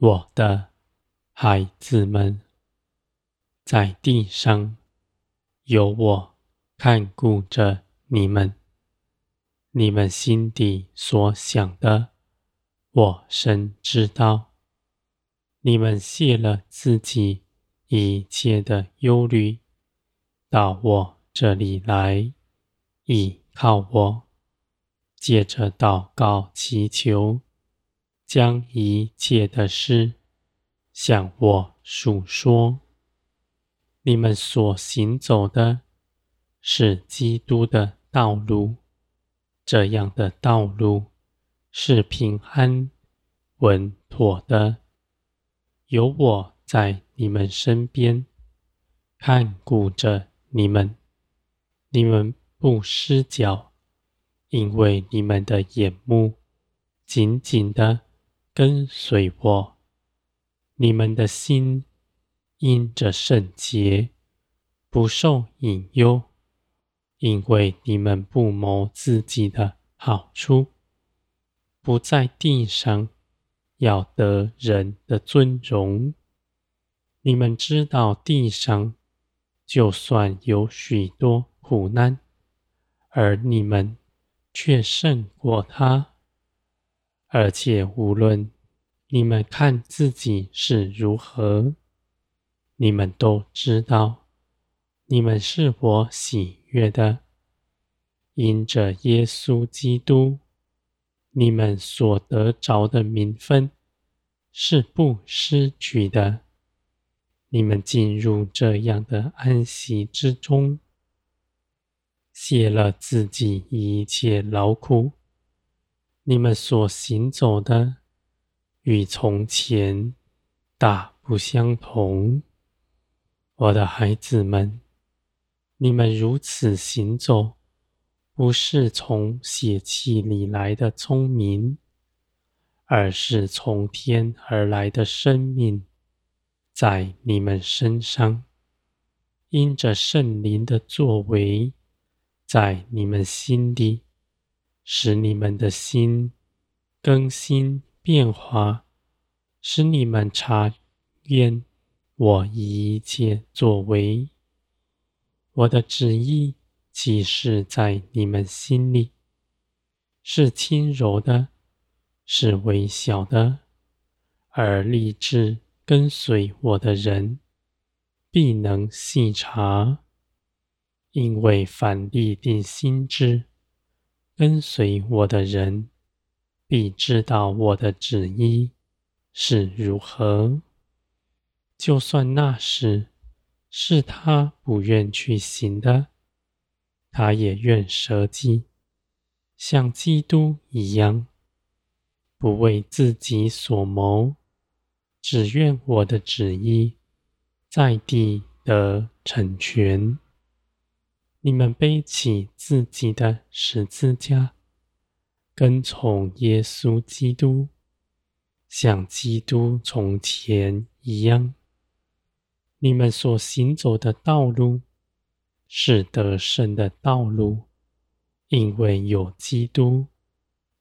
我的孩子们，在地上有我看顾着你们，你们心底所想的，我深知道。你们卸了自己一切的忧虑，到我这里来，倚靠我，借着祷告祈求。将一切的事向我诉说。你们所行走的是基督的道路，这样的道路是平安稳妥的。有我在你们身边看顾着你们，你们不失脚，因为你们的眼目紧紧的。跟随我，你们的心因着圣洁，不受引诱，因为你们不谋自己的好处，不在地上要得人的尊荣。你们知道地上就算有许多苦难，而你们却胜过它。而且，无论你们看自己是如何，你们都知道，你们是我喜悦的。因着耶稣基督，你们所得着的名分是不失去的。你们进入这样的安息之中，卸了自己一切劳苦。你们所行走的与从前大不相同，我的孩子们，你们如此行走，不是从血气里来的聪明，而是从天而来的生命，在你们身上，因着圣灵的作为，在你们心里。使你们的心更新变化，使你们察验我一切作为。我的旨意既是在你们心里，是轻柔的，是微小的，而立志跟随我的人，必能细察，因为凡立定心志。跟随我的人，必知道我的旨意是如何。就算那时是他不愿去行的，他也愿舍己，像基督一样，不为自己所谋，只愿我的旨意在地得成全。你们背起自己的十字架，跟从耶稣基督，像基督从前一样。你们所行走的道路是得胜的道路，因为有基督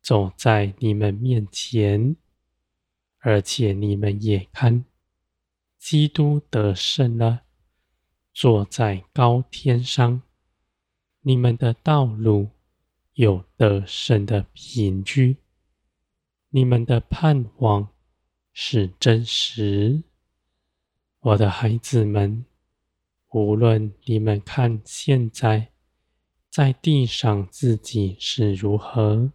走在你们面前，而且你们也看，基督得胜了，坐在高天上。你们的道路有得胜的凭据，你们的盼望是真实。我的孩子们，无论你们看现在在地上自己是如何，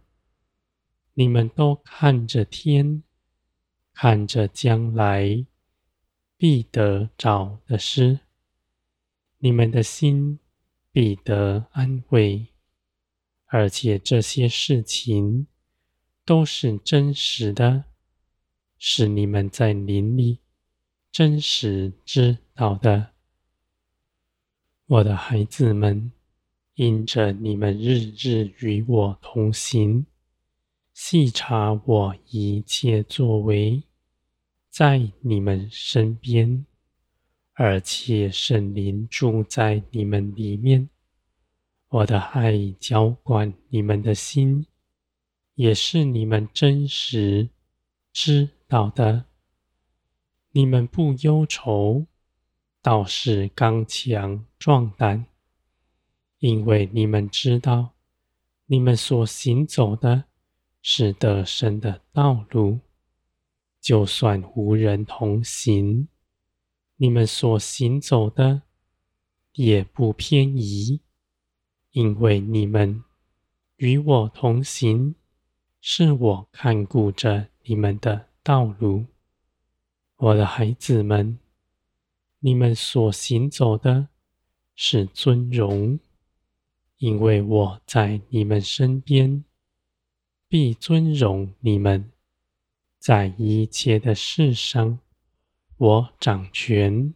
你们都看着天，看着将来必得着的事，你们的心。必得安慰，而且这些事情都是真实的，是你们在灵里真实知道的。我的孩子们，因着你们日日与我同行，细察我一切作为，在你们身边。而且圣灵住在你们里面，我的爱浇灌你们的心，也是你们真实知道的。你们不忧愁，倒是刚强壮胆，因为你们知道，你们所行走的是得胜的道路。就算无人同行，你们所行走的也不偏移，因为你们与我同行，是我看顾着你们的道路。我的孩子们，你们所行走的是尊荣，因为我在你们身边，必尊荣你们。在一切的事上，我掌权；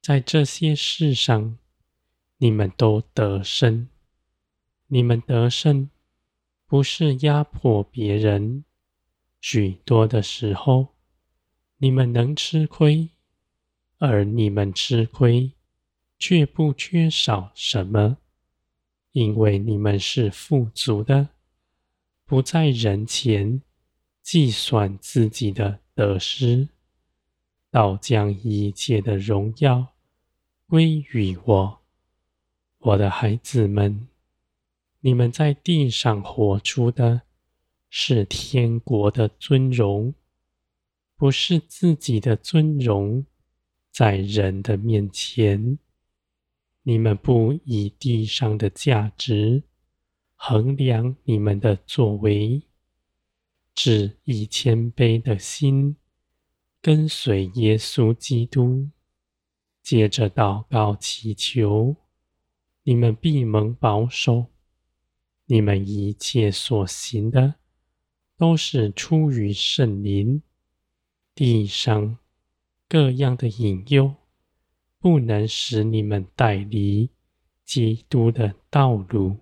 在这些事上，你们都得胜。你们得胜，不是压迫别人。许多的时候，你们能吃亏，而你们吃亏，却不缺少什么，因为你们是富足的，不在人前。计算自己的得失，倒将一切的荣耀归于我。我的孩子们，你们在地上活出的是天国的尊荣，不是自己的尊荣，在人的面前，你们不以地上的价值衡量你们的作为。只以谦卑的心跟随耶稣基督，接着祷告祈求，你们必蒙保守。你们一切所行的，都是出于圣灵。地上各样的引诱，不能使你们带离基督的道路。